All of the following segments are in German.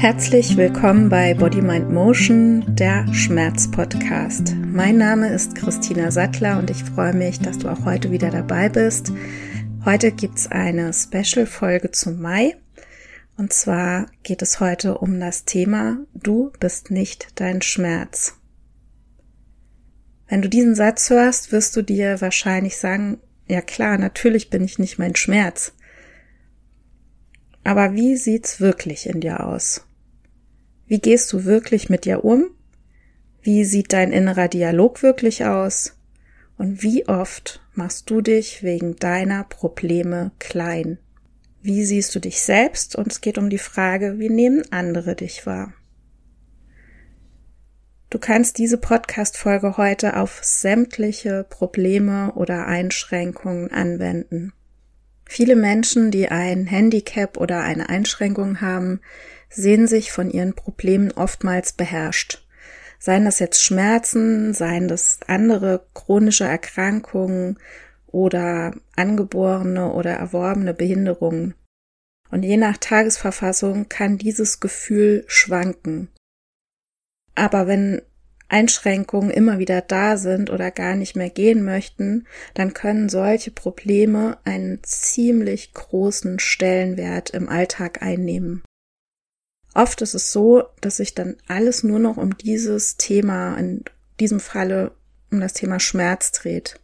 Herzlich willkommen bei Body Mind Motion, der Schmerz-Podcast. Mein Name ist Christina Sattler und ich freue mich, dass du auch heute wieder dabei bist. Heute gibt's eine Special-Folge zum Mai. Und zwar geht es heute um das Thema Du bist nicht dein Schmerz. Wenn du diesen Satz hörst, wirst du dir wahrscheinlich sagen, ja klar, natürlich bin ich nicht mein Schmerz. Aber wie sieht's wirklich in dir aus? Wie gehst du wirklich mit dir um? Wie sieht dein innerer Dialog wirklich aus? Und wie oft machst du dich wegen deiner Probleme klein? Wie siehst du dich selbst? Und es geht um die Frage, wie nehmen andere dich wahr? Du kannst diese Podcast-Folge heute auf sämtliche Probleme oder Einschränkungen anwenden. Viele Menschen, die ein Handicap oder eine Einschränkung haben, sehen sich von ihren Problemen oftmals beherrscht. Seien das jetzt Schmerzen, seien das andere chronische Erkrankungen oder angeborene oder erworbene Behinderungen. Und je nach Tagesverfassung kann dieses Gefühl schwanken. Aber wenn Einschränkungen immer wieder da sind oder gar nicht mehr gehen möchten, dann können solche Probleme einen ziemlich großen Stellenwert im Alltag einnehmen. Oft ist es so, dass sich dann alles nur noch um dieses Thema, in diesem Falle um das Thema Schmerz dreht.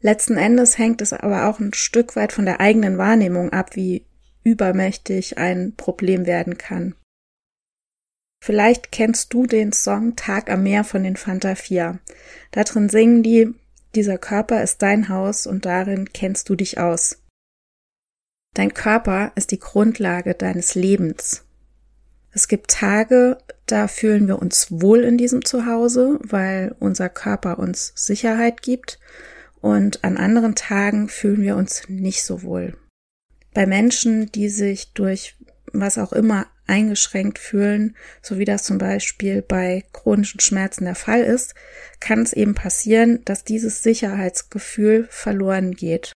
Letzten Endes hängt es aber auch ein Stück weit von der eigenen Wahrnehmung ab, wie übermächtig ein Problem werden kann. Vielleicht kennst du den Song Tag am Meer von den Fanta 4. Da drin singen die, dieser Körper ist dein Haus und darin kennst du dich aus. Dein Körper ist die Grundlage deines Lebens. Es gibt Tage, da fühlen wir uns wohl in diesem Zuhause, weil unser Körper uns Sicherheit gibt und an anderen Tagen fühlen wir uns nicht so wohl. Bei Menschen, die sich durch was auch immer eingeschränkt fühlen, so wie das zum Beispiel bei chronischen Schmerzen der Fall ist, kann es eben passieren, dass dieses Sicherheitsgefühl verloren geht.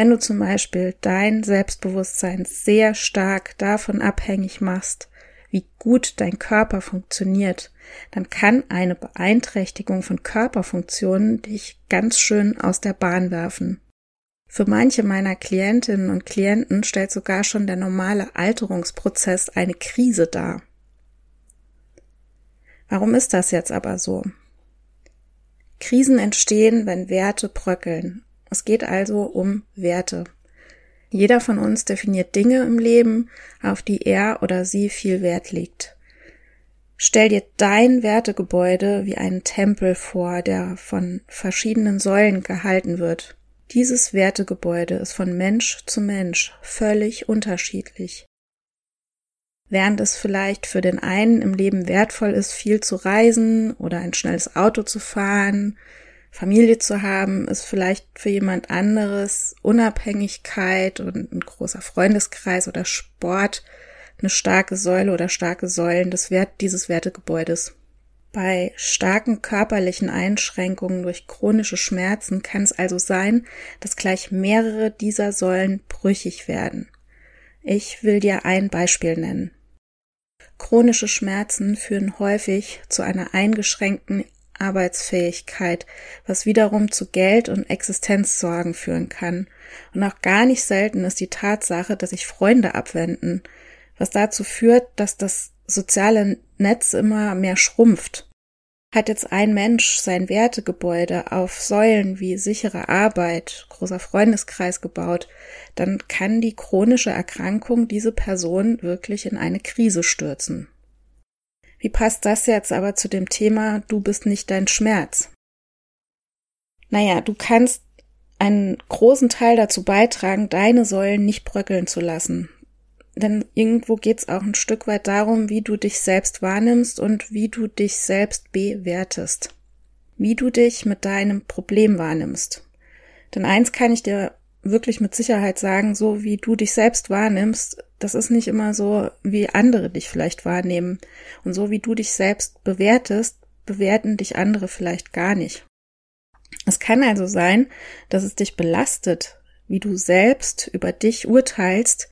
Wenn du zum Beispiel dein Selbstbewusstsein sehr stark davon abhängig machst, wie gut dein Körper funktioniert, dann kann eine Beeinträchtigung von Körperfunktionen dich ganz schön aus der Bahn werfen. Für manche meiner Klientinnen und Klienten stellt sogar schon der normale Alterungsprozess eine Krise dar. Warum ist das jetzt aber so? Krisen entstehen, wenn Werte bröckeln es geht also um Werte. Jeder von uns definiert Dinge im Leben, auf die er oder sie viel Wert legt. Stell dir dein Wertegebäude wie einen Tempel vor, der von verschiedenen Säulen gehalten wird. Dieses Wertegebäude ist von Mensch zu Mensch völlig unterschiedlich. Während es vielleicht für den einen im Leben wertvoll ist, viel zu reisen oder ein schnelles Auto zu fahren, Familie zu haben, ist vielleicht für jemand anderes Unabhängigkeit und ein großer Freundeskreis oder Sport eine starke Säule oder starke Säulen des Wert dieses Wertegebäudes. Bei starken körperlichen Einschränkungen durch chronische Schmerzen kann es also sein, dass gleich mehrere dieser Säulen brüchig werden. Ich will dir ein Beispiel nennen. Chronische Schmerzen führen häufig zu einer eingeschränkten Arbeitsfähigkeit, was wiederum zu Geld und Existenzsorgen führen kann. Und auch gar nicht selten ist die Tatsache, dass sich Freunde abwenden, was dazu führt, dass das soziale Netz immer mehr schrumpft. Hat jetzt ein Mensch sein Wertegebäude auf Säulen wie sichere Arbeit, großer Freundeskreis gebaut, dann kann die chronische Erkrankung diese Person wirklich in eine Krise stürzen. Wie passt das jetzt aber zu dem Thema, du bist nicht dein Schmerz? Naja, du kannst einen großen Teil dazu beitragen, deine Säulen nicht bröckeln zu lassen. Denn irgendwo geht's auch ein Stück weit darum, wie du dich selbst wahrnimmst und wie du dich selbst bewertest. Wie du dich mit deinem Problem wahrnimmst. Denn eins kann ich dir wirklich mit Sicherheit sagen, so wie du dich selbst wahrnimmst, das ist nicht immer so, wie andere dich vielleicht wahrnehmen. Und so wie du dich selbst bewertest, bewerten dich andere vielleicht gar nicht. Es kann also sein, dass es dich belastet, wie du selbst über dich urteilst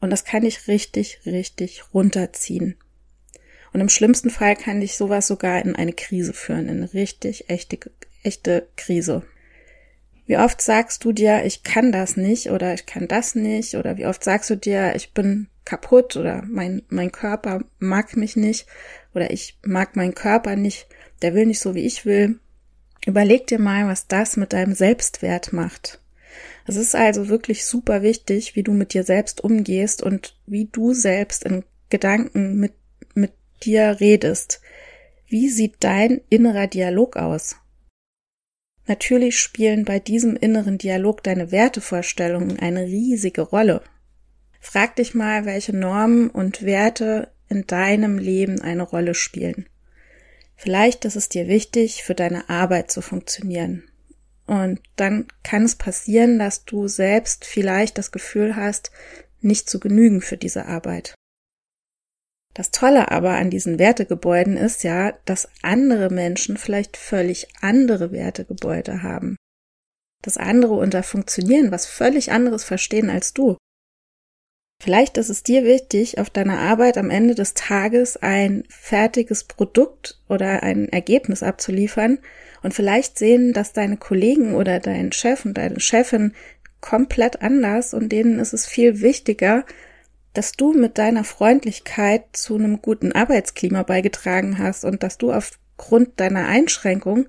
Und das kann dich richtig, richtig runterziehen. Und im schlimmsten Fall kann dich sowas sogar in eine Krise führen, in eine richtig echte, echte Krise. Wie oft sagst du dir, ich kann das nicht oder ich kann das nicht oder wie oft sagst du dir, ich bin kaputt oder mein, mein Körper mag mich nicht oder ich mag meinen Körper nicht, der will nicht so, wie ich will. Überleg dir mal, was das mit deinem Selbstwert macht. Es ist also wirklich super wichtig, wie du mit dir selbst umgehst und wie du selbst in Gedanken mit, mit dir redest. Wie sieht dein innerer Dialog aus? Natürlich spielen bei diesem inneren Dialog deine Wertevorstellungen eine riesige Rolle. Frag dich mal, welche Normen und Werte in deinem Leben eine Rolle spielen. Vielleicht ist es dir wichtig, für deine Arbeit zu funktionieren. Und dann kann es passieren, dass du selbst vielleicht das Gefühl hast, nicht zu genügen für diese Arbeit. Das Tolle aber an diesen Wertegebäuden ist ja, dass andere Menschen vielleicht völlig andere Wertegebäude haben. Dass andere unter Funktionieren was völlig anderes verstehen als du. Vielleicht ist es dir wichtig, auf deiner Arbeit am Ende des Tages ein fertiges Produkt oder ein Ergebnis abzuliefern und vielleicht sehen das deine Kollegen oder dein Chef und deine Chefin komplett anders und denen ist es viel wichtiger, dass du mit deiner Freundlichkeit zu einem guten Arbeitsklima beigetragen hast und dass du aufgrund deiner Einschränkung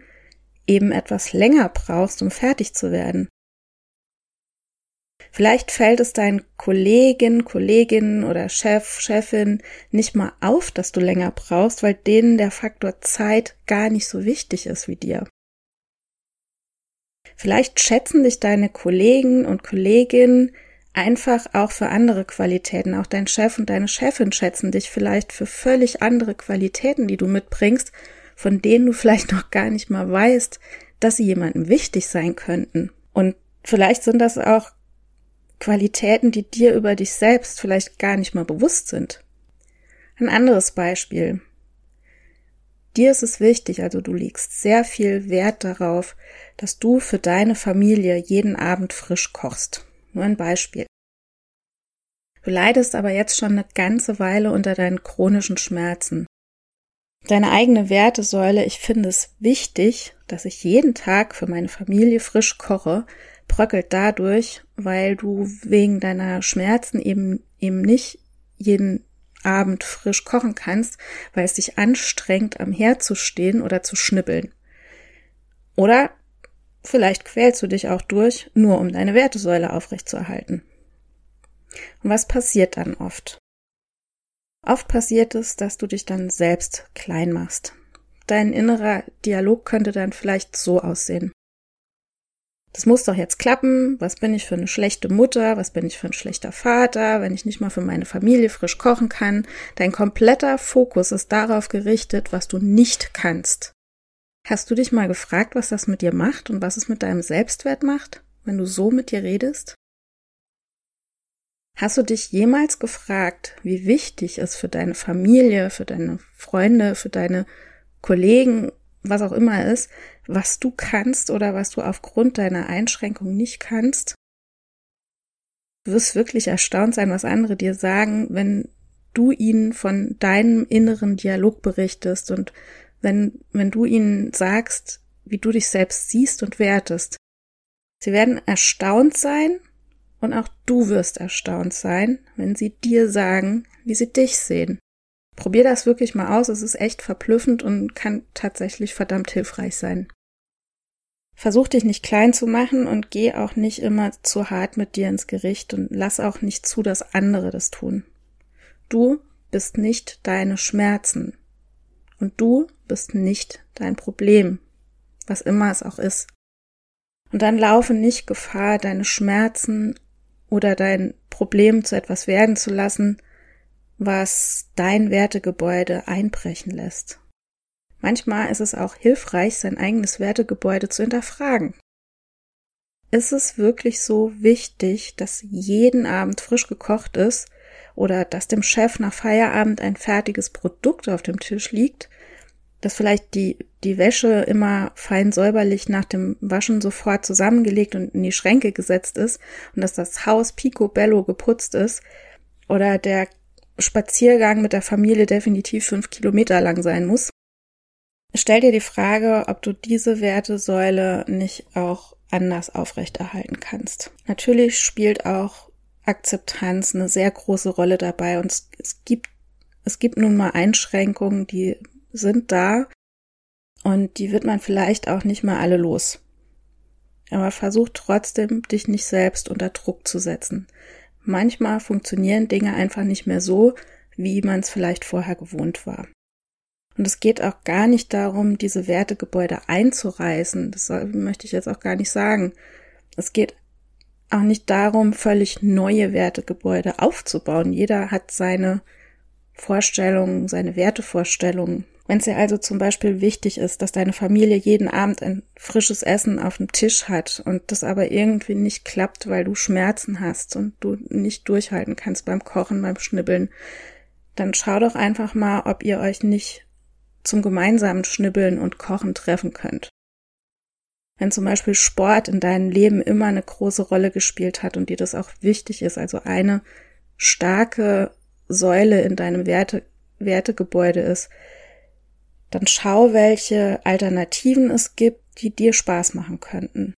eben etwas länger brauchst, um fertig zu werden. Vielleicht fällt es deinen Kollegen, Kolleginnen oder Chef, Chefin nicht mal auf, dass du länger brauchst, weil denen der Faktor Zeit gar nicht so wichtig ist wie dir. Vielleicht schätzen dich deine Kollegen und Kolleginnen einfach auch für andere Qualitäten. Auch dein Chef und deine Chefin schätzen dich vielleicht für völlig andere Qualitäten, die du mitbringst, von denen du vielleicht noch gar nicht mal weißt, dass sie jemandem wichtig sein könnten. Und vielleicht sind das auch Qualitäten, die dir über dich selbst vielleicht gar nicht mal bewusst sind. Ein anderes Beispiel. Dir ist es wichtig, also du legst sehr viel Wert darauf, dass du für deine Familie jeden Abend frisch kochst. Nur ein Beispiel. Du leidest aber jetzt schon eine ganze Weile unter deinen chronischen Schmerzen. Deine eigene Wertesäule, ich finde es wichtig, dass ich jeden Tag für meine Familie frisch koche, bröckelt dadurch, weil du wegen deiner Schmerzen eben, eben nicht jeden Abend frisch kochen kannst, weil es dich anstrengt, am Herd zu stehen oder zu schnippeln. Oder vielleicht quälst du dich auch durch, nur um deine Wertesäule aufrechtzuerhalten. Und was passiert dann oft? Oft passiert es, dass du dich dann selbst klein machst. Dein innerer Dialog könnte dann vielleicht so aussehen das muss doch jetzt klappen, was bin ich für eine schlechte Mutter, was bin ich für ein schlechter Vater, wenn ich nicht mal für meine Familie frisch kochen kann. Dein kompletter Fokus ist darauf gerichtet, was du nicht kannst. Hast du dich mal gefragt, was das mit dir macht und was es mit deinem Selbstwert macht, wenn du so mit dir redest? Hast du dich jemals gefragt, wie wichtig es für deine Familie, für deine Freunde, für deine Kollegen was auch immer ist, was du kannst oder was du aufgrund deiner Einschränkung nicht kannst. Du wirst wirklich erstaunt sein, was andere dir sagen, wenn du ihnen von deinem inneren Dialog berichtest und wenn, wenn du ihnen sagst, wie du dich selbst siehst und wertest. Sie werden erstaunt sein und auch du wirst erstaunt sein, wenn sie dir sagen, wie sie dich sehen. Probier das wirklich mal aus. Es ist echt verblüffend und kann tatsächlich verdammt hilfreich sein. Versuch dich nicht klein zu machen und geh auch nicht immer zu hart mit dir ins Gericht und lass auch nicht zu, dass andere das tun. Du bist nicht deine Schmerzen. Und du bist nicht dein Problem, was immer es auch ist. Und dann laufe nicht Gefahr, deine Schmerzen oder dein Problem zu etwas werden zu lassen, was dein Wertegebäude einbrechen lässt. Manchmal ist es auch hilfreich, sein eigenes Wertegebäude zu hinterfragen. Ist es wirklich so wichtig, dass jeden Abend frisch gekocht ist oder dass dem Chef nach Feierabend ein fertiges Produkt auf dem Tisch liegt, dass vielleicht die, die Wäsche immer fein säuberlich nach dem Waschen sofort zusammengelegt und in die Schränke gesetzt ist und dass das Haus picobello geputzt ist oder der Spaziergang mit der Familie definitiv fünf Kilometer lang sein muss. Stell dir die Frage, ob du diese Wertesäule nicht auch anders aufrechterhalten kannst. Natürlich spielt auch Akzeptanz eine sehr große Rolle dabei und es, es gibt es gibt nun mal Einschränkungen, die sind da und die wird man vielleicht auch nicht mal alle los. Aber versuch trotzdem, dich nicht selbst unter Druck zu setzen. Manchmal funktionieren Dinge einfach nicht mehr so, wie man es vielleicht vorher gewohnt war. Und es geht auch gar nicht darum, diese Wertegebäude einzureißen. Das möchte ich jetzt auch gar nicht sagen. Es geht auch nicht darum, völlig neue Wertegebäude aufzubauen. Jeder hat seine Vorstellungen, seine Wertevorstellungen. Wenn es dir also zum Beispiel wichtig ist, dass deine Familie jeden Abend ein frisches Essen auf dem Tisch hat und das aber irgendwie nicht klappt, weil du Schmerzen hast und du nicht durchhalten kannst beim Kochen, beim Schnibbeln, dann schau doch einfach mal, ob ihr euch nicht zum gemeinsamen Schnibbeln und Kochen treffen könnt. Wenn zum Beispiel Sport in deinem Leben immer eine große Rolle gespielt hat und dir das auch wichtig ist, also eine starke Säule in deinem Werte, Wertegebäude ist, dann schau, welche Alternativen es gibt, die dir Spaß machen könnten.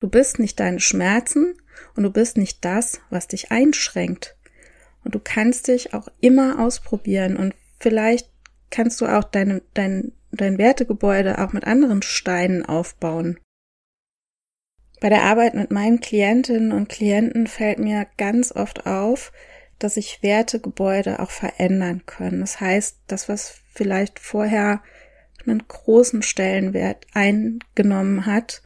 Du bist nicht deine Schmerzen und du bist nicht das, was dich einschränkt. Und du kannst dich auch immer ausprobieren und vielleicht kannst du auch deine, dein, dein Wertegebäude auch mit anderen Steinen aufbauen. Bei der Arbeit mit meinen Klientinnen und Klienten fällt mir ganz oft auf, dass sich Wertegebäude auch verändern können. Das heißt, das, was vielleicht vorher einen großen Stellenwert eingenommen hat,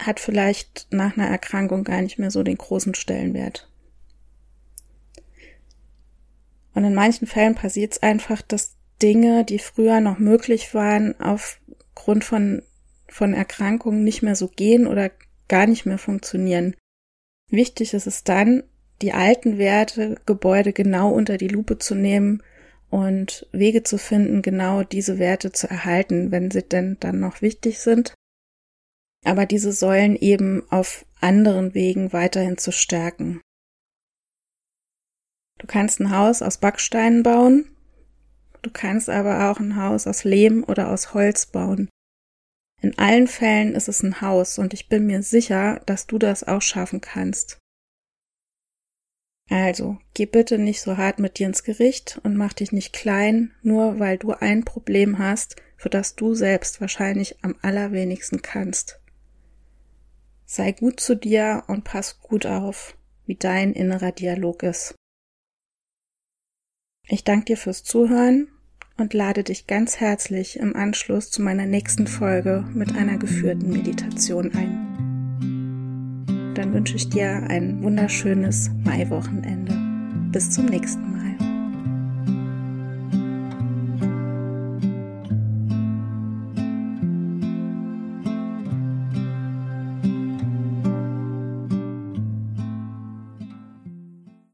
hat vielleicht nach einer Erkrankung gar nicht mehr so den großen Stellenwert. Und in manchen Fällen passiert es einfach, dass Dinge, die früher noch möglich waren, aufgrund von von Erkrankungen nicht mehr so gehen oder gar nicht mehr funktionieren. Wichtig ist es dann, die alten Werte, Gebäude genau unter die Lupe zu nehmen und Wege zu finden, genau diese Werte zu erhalten, wenn sie denn dann noch wichtig sind. Aber diese Säulen eben auf anderen Wegen weiterhin zu stärken. Du kannst ein Haus aus Backsteinen bauen, du kannst aber auch ein Haus aus Lehm oder aus Holz bauen. In allen Fällen ist es ein Haus und ich bin mir sicher, dass du das auch schaffen kannst. Also, geh bitte nicht so hart mit dir ins Gericht und mach dich nicht klein, nur weil du ein Problem hast, für das du selbst wahrscheinlich am allerwenigsten kannst. Sei gut zu dir und pass gut auf, wie dein innerer Dialog ist. Ich danke dir fürs Zuhören und lade dich ganz herzlich im Anschluss zu meiner nächsten Folge mit einer geführten Meditation ein. Dann wünsche ich dir ein wunderschönes Maiwochenende. Bis zum nächsten Mal.